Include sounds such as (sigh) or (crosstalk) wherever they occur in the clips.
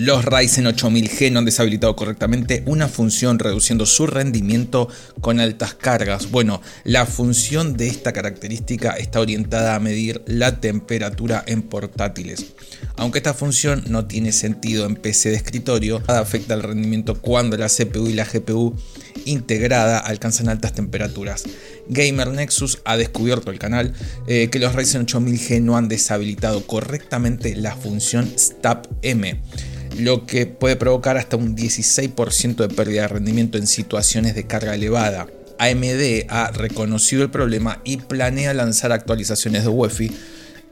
Los Ryzen 8000G no han deshabilitado correctamente una función reduciendo su rendimiento con altas cargas. Bueno, la función de esta característica está orientada a medir la temperatura en portátiles. Aunque esta función no tiene sentido en PC de escritorio, afecta el rendimiento cuando la CPU y la GPU integrada alcanzan altas temperaturas. Gamer Nexus ha descubierto el canal eh, que los Ryzen 8000G no han deshabilitado correctamente la función STAP-M lo que puede provocar hasta un 16% de pérdida de rendimiento en situaciones de carga elevada. AMD ha reconocido el problema y planea lanzar actualizaciones de UEFI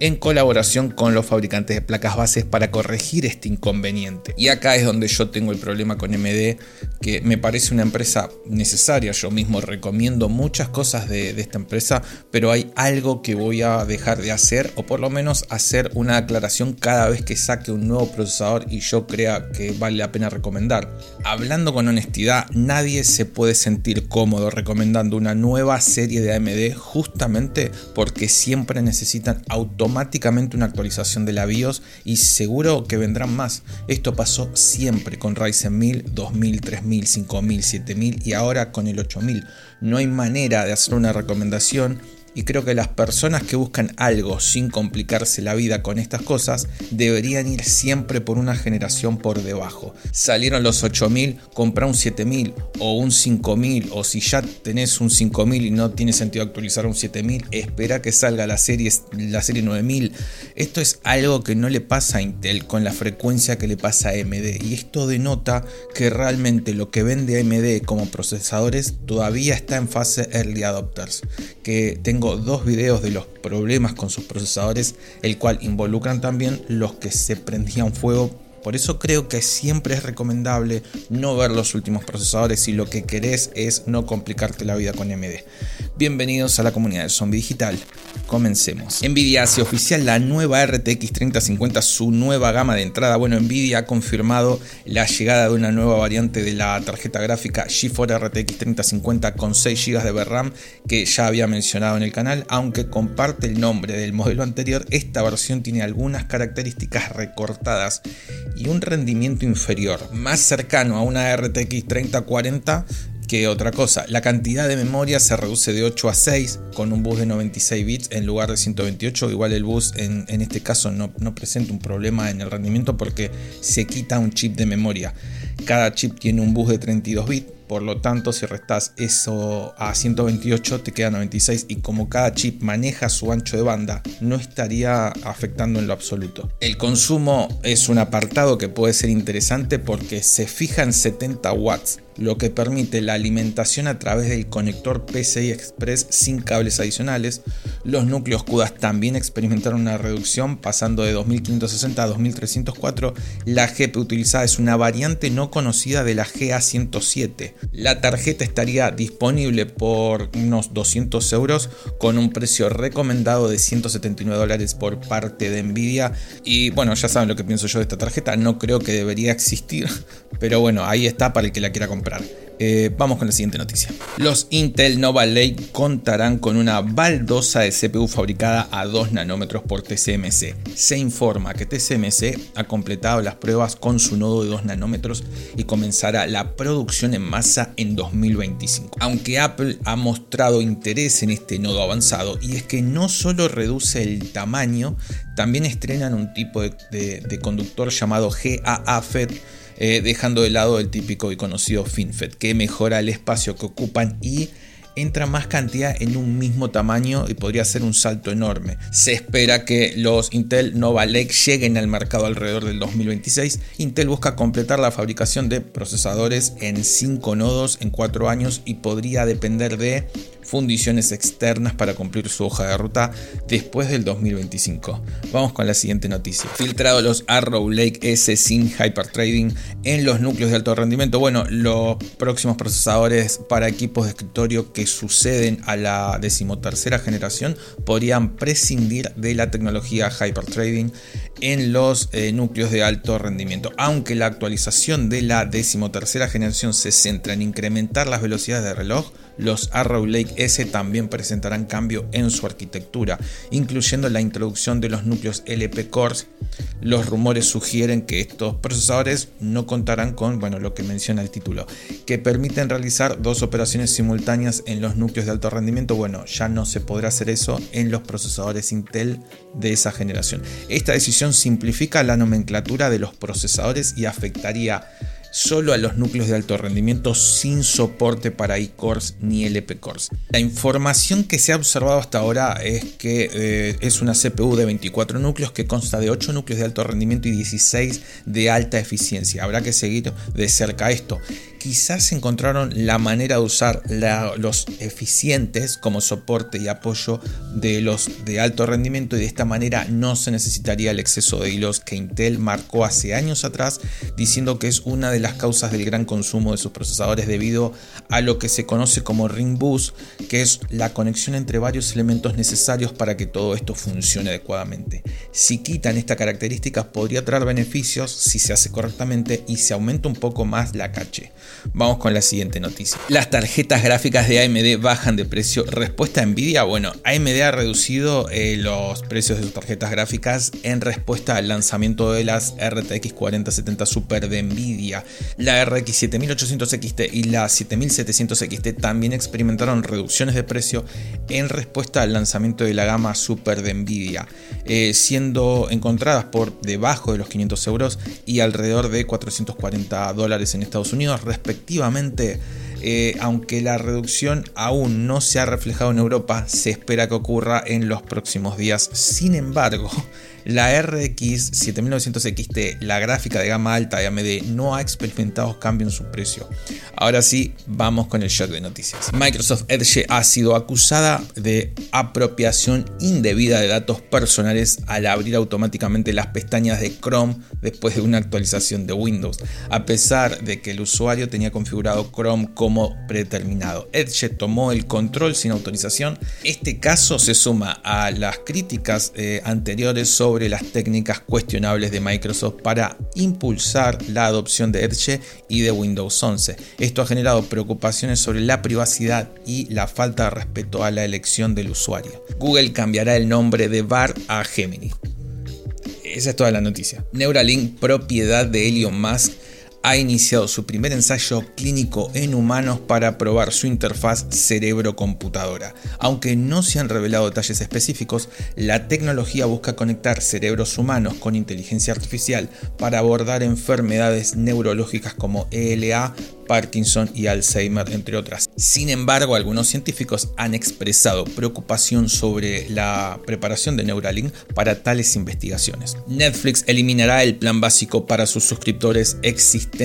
en colaboración con los fabricantes de placas bases para corregir este inconveniente. Y acá es donde yo tengo el problema con MD, que me parece una empresa necesaria. Yo mismo recomiendo muchas cosas de, esta empresa, pero hay algo que voy a dejar de hacer, o por lo menos hacer una aclaración cada vez que saque un nuevo procesador y yo crea que vale la pena recomendar. Hablando con honestidad, nadie se puede sentir cómodo recomendando una nueva serie de AMD justamente porque siempre necesitan auto automáticamente una actualización de la BIOS y seguro que vendrán más. Esto pasó siempre con Ryzen 1000, 2000, 3000, 5000, 7000 y ahora con el 8000. No hay manera de hacer una recomendación y creo que las personas que buscan algo sin complicarse la vida con estas cosas deberían ir siempre por una generación por debajo. Salieron los 8000, compra un 7000 o un 5000 o si ya tenés un 5000 y no tiene sentido actualizar un 7000, espera que salga la serie, la serie 9000. Esto es algo que no le pasa a Intel con la frecuencia que le pasa a AMD y esto denota que realmente lo que vende AMD como procesadores todavía está en fase early adopters, que tengo dos videos de los problemas con sus procesadores, el cual involucran también los que se prendían fuego por eso creo que siempre es recomendable no ver los últimos procesadores si lo que querés es no complicarte la vida con AMD. Bienvenidos a la comunidad de Zombie Digital. Comencemos. Nvidia hace oficial la nueva RTX 3050, su nueva gama de entrada. Bueno, Nvidia ha confirmado la llegada de una nueva variante de la tarjeta gráfica GeForce RTX 3050 con 6 GB de RAM que ya había mencionado en el canal, aunque comparte el nombre del modelo anterior, esta versión tiene algunas características recortadas y un rendimiento inferior, más cercano a una RTX 3040 que otra cosa. La cantidad de memoria se reduce de 8 a 6 con un bus de 96 bits en lugar de 128. Igual el bus en, este caso no, presenta un problema en el rendimiento porque se quita un chip de memoria. Cada chip tiene un bus de 32 bits por lo tanto, si restas eso a 128, te queda 96 y como cada chip maneja su ancho de banda, no estaría afectando en lo absoluto. El consumo es un apartado que puede ser interesante porque se fija en 70 watts lo que permite la alimentación a través del conector PCI Express sin cables adicionales. Los núcleos CUDA también experimentaron una reducción pasando de 2560 a 2304. La GPU utilizada es una variante no conocida de la GA107. La tarjeta estaría disponible por unos 200 euros con un precio recomendado de 179 dólares por parte de Nvidia. Y bueno, ya saben lo que pienso yo de esta tarjeta. No creo que debería existir, (laughs) pero bueno, ahí está para el que la quiera comprar. Eh, vamos con la siguiente noticia. Los Intel Nova Lake contarán con una baldosa de CPU fabricada a 2 nanómetros por TSMC. Se informa que TSMC ha completado las pruebas con su nodo de 2 nanómetros y comenzará la producción en masa en 2025. Aunque Apple ha mostrado interés en este nodo avanzado y es que no solo reduce el tamaño, también estrenan un tipo de, conductor llamado GAA FET eh, dejando de lado el típico y conocido FinFET, que mejora el espacio que ocupan y entra más cantidad en un mismo tamaño y podría ser un salto enorme. Se espera que los Intel Nova Lake lleguen al mercado alrededor del 2026. Intel busca completar la fabricación de procesadores en 5 nodos en 4 años y podría depender de fundiciones externas para cumplir su hoja de ruta después del 2025. Vamos con la siguiente noticia. Filtrado los Arrow Lake S sin hypertrading en los núcleos de alto rendimiento. Bueno, los próximos procesadores para equipos de escritorio que suceden a la decimotercera generación podrían prescindir de la tecnología hypertrading en los eh, núcleos de alto rendimiento. Aunque la actualización de la decimotercera generación se centra en incrementar las velocidades de reloj, los Arrow Lake S también presentarán cambio en su arquitectura, incluyendo la introducción de los núcleos LP Cores. Los rumores sugieren que estos procesadores no contarán con, bueno, lo que menciona el título, que permiten realizar dos operaciones simultáneas en los núcleos de alto rendimiento. Bueno, ya no se podrá hacer eso en los procesadores Intel de esa generación. Esta decisión simplifica la nomenclatura de los procesadores y afectaría solo a los núcleos de alto rendimiento sin soporte para i-cores ni LP-cores. La información que se ha observado hasta ahora es que eh, es una CPU de 24 núcleos que consta de 8 núcleos de alto rendimiento y 16 de alta eficiencia. Habrá que seguir de cerca esto quizás encontraron la manera de usar los eficientes como soporte y apoyo de los de alto rendimiento y de esta manera no se necesitaría el exceso de hilos que Intel marcó hace años atrás diciendo que es una de las causas del gran consumo de sus procesadores debido a lo que se conoce como ring boost que es la conexión entre varios elementos necesarios para que todo esto funcione adecuadamente. Si quitan esta característica podría traer beneficios si se hace correctamente y se aumenta un poco más la caché. Vamos con la siguiente noticia. Las tarjetas gráficas de AMD bajan de precio. Respuesta a Nvidia. Bueno, AMD ha reducido eh, los precios de sus tarjetas gráficas en respuesta al lanzamiento de las RTX 4070 Super de Nvidia. La RX 7800 XT y la 7700 XT también experimentaron reducciones de precio en respuesta al lanzamiento de la gama Super de Nvidia, eh, siendo encontradas por debajo de los 500 euros y alrededor de 440 dólares en Estados Unidos Efectivamente, eh, aunque la reducción aún no se ha reflejado en Europa, se espera que ocurra en los próximos días. Sin embargo, la RX 7900 XT, la gráfica de gama alta de AMD, no ha experimentado cambio en su precio. Ahora sí, vamos con el shock de noticias. Microsoft Edge ha sido acusada de apropiación indebida de datos personales al abrir automáticamente las pestañas de Chrome después de una actualización de Windows, a pesar de que el usuario tenía configurado Chrome como predeterminado. Edge tomó el control sin autorización. Este caso se suma a las críticas eh, anteriores sobre las técnicas cuestionables de Microsoft para impulsar la adopción de Edge y de Windows 11. Esto ha generado preocupaciones sobre la privacidad y la falta de respeto a la elección del usuario. Google cambiará el nombre de Bar a Gemini. Esa es toda la noticia. Neuralink, propiedad de Elon Musk, ha iniciado su primer ensayo clínico en humanos para probar su interfaz cerebro-computadora. Aunque no se han revelado detalles específicos, la tecnología busca conectar cerebros humanos con inteligencia artificial para abordar enfermedades neurológicas como ELA, Parkinson y Alzheimer, entre otras. Sin embargo, algunos científicos han expresado preocupación sobre la preparación de Neuralink para tales investigaciones. Netflix eliminará el plan básico para sus suscriptores existentes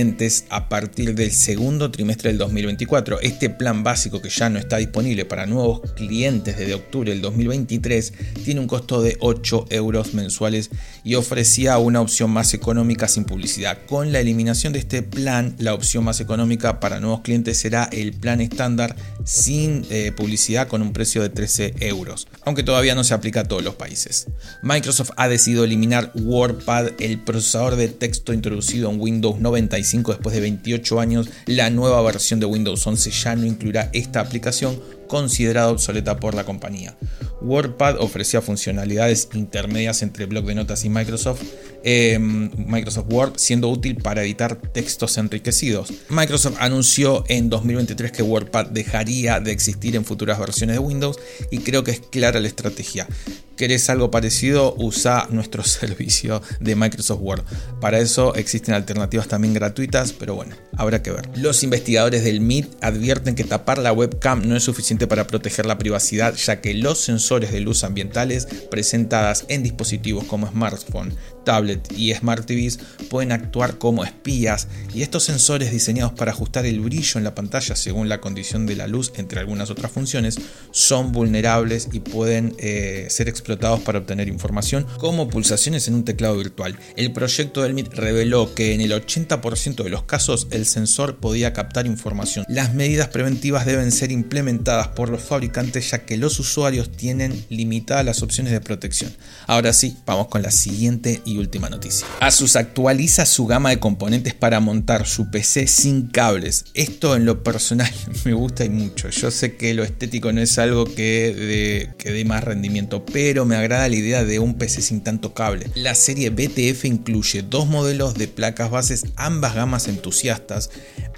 a partir del segundo trimestre del 2024. Este plan básico que ya no está disponible para nuevos clientes desde octubre del 2023 tiene un costo de 8 euros mensuales y ofrecía una opción más económica sin publicidad. Con la eliminación de este plan, la opción más económica para nuevos clientes será el plan estándar sin eh, publicidad con un precio de 13 euros, aunque todavía no se aplica a todos los países. Microsoft ha decidido eliminar WordPad, el procesador de texto introducido en Windows 95 después de 28 años. La nueva versión de Windows 11 ya no incluirá esta aplicación considerada obsoleta por la compañía. WordPad ofrecía funcionalidades intermedias entre Bloc de Notas y Microsoft, em, Microsoft Word, siendo útil para editar textos enriquecidos. Microsoft anunció en 2023 que WordPad dejaría de existir en futuras versiones de Windows y creo que es clara la estrategia querés algo parecido, usa nuestro (laughs) servicio de Microsoft Word. Para eso existen alternativas también gratuitas, pero bueno, habrá que ver. Los investigadores del MIT advierten que tapar la webcam no es suficiente para proteger la privacidad, ya que los sensores de luz ambientales presentadas en dispositivos como smartphone, tablet y Smart TVs pueden actuar como espías y estos sensores diseñados para ajustar el brillo en la pantalla según la condición de la luz entre algunas otras funciones son vulnerables y pueden eh, ser explotados para obtener información como pulsaciones en un teclado virtual. El proyecto del MIT reveló que en el 80% de los casos el sensor podía captar información. Las medidas preventivas deben ser implementadas por los fabricantes ya que los usuarios tienen limitadas las opciones de protección. Ahora sí, vamos con la siguiente y última noticia. Asus actualiza su gama de componentes para montar su PC sin cables. Esto en lo personal (laughs) me gusta y mucho. Yo sé que lo estético no es algo que dé, más rendimiento, pero me agrada la idea de un PC sin tanto cable. La serie BTF incluye dos modelos de placas bases, ambas gamas entusiastas.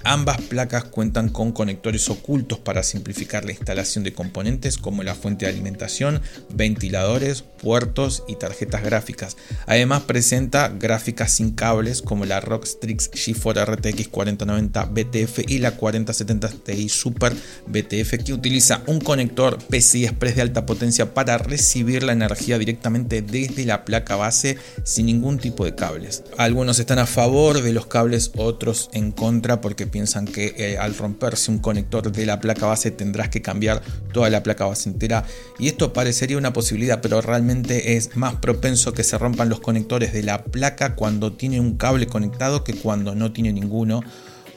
Ambas placas cuentan con conectores ocultos para simplificar la instalación de componentes como la fuente de alimentación, ventiladores, puertos y tarjetas gráficas. Además presenta gráficas sin cables como la Rockstrix GeForce RTX 4090 BTF y la 4070 Ti Super BTF que utiliza un conector PCI Express de alta potencia para recibir la energía directamente desde la placa base sin ningún tipo de cables. Algunos están a favor de los cables, otros en contra porque piensan que eh, al romperse un conector de la placa base tendrás que cambiar toda la placa base entera y esto parecería una posibilidad pero realmente es más propenso que se rompan los conectores de la placa cuando tiene un cable conectado que cuando no tiene ninguno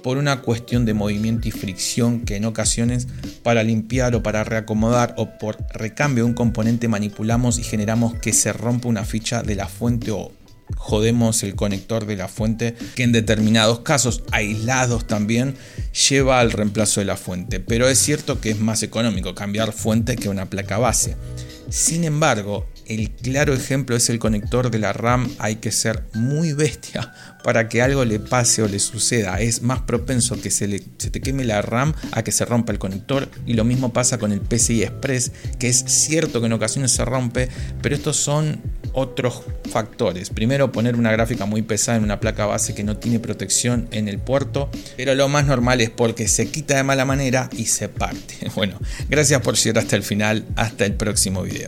por una cuestión de movimiento y fricción que en ocasiones para limpiar o para reacomodar o por recambio de un componente manipulamos y generamos que se rompa una ficha de la fuente o jodemos el conector de la fuente que en determinados casos aislados también lleva al reemplazo de la fuente. Pero es cierto que es más económico cambiar fuente que una placa base. Sin embargo el claro ejemplo es el conector de la RAM. Hay que ser muy bestia para que algo le pase o le suceda. Es más propenso que se, se te queme la RAM a que se rompa el conector. Y lo mismo pasa con el PCI Express, que es cierto que en ocasiones se rompe, pero estos son otros factores. Primero, poner una gráfica muy pesada en una placa base que no tiene protección en el puerto, pero lo más normal es porque se quita de mala manera y se parte. (laughs) Bueno, gracias por llegar hasta el final. Hasta el próximo video.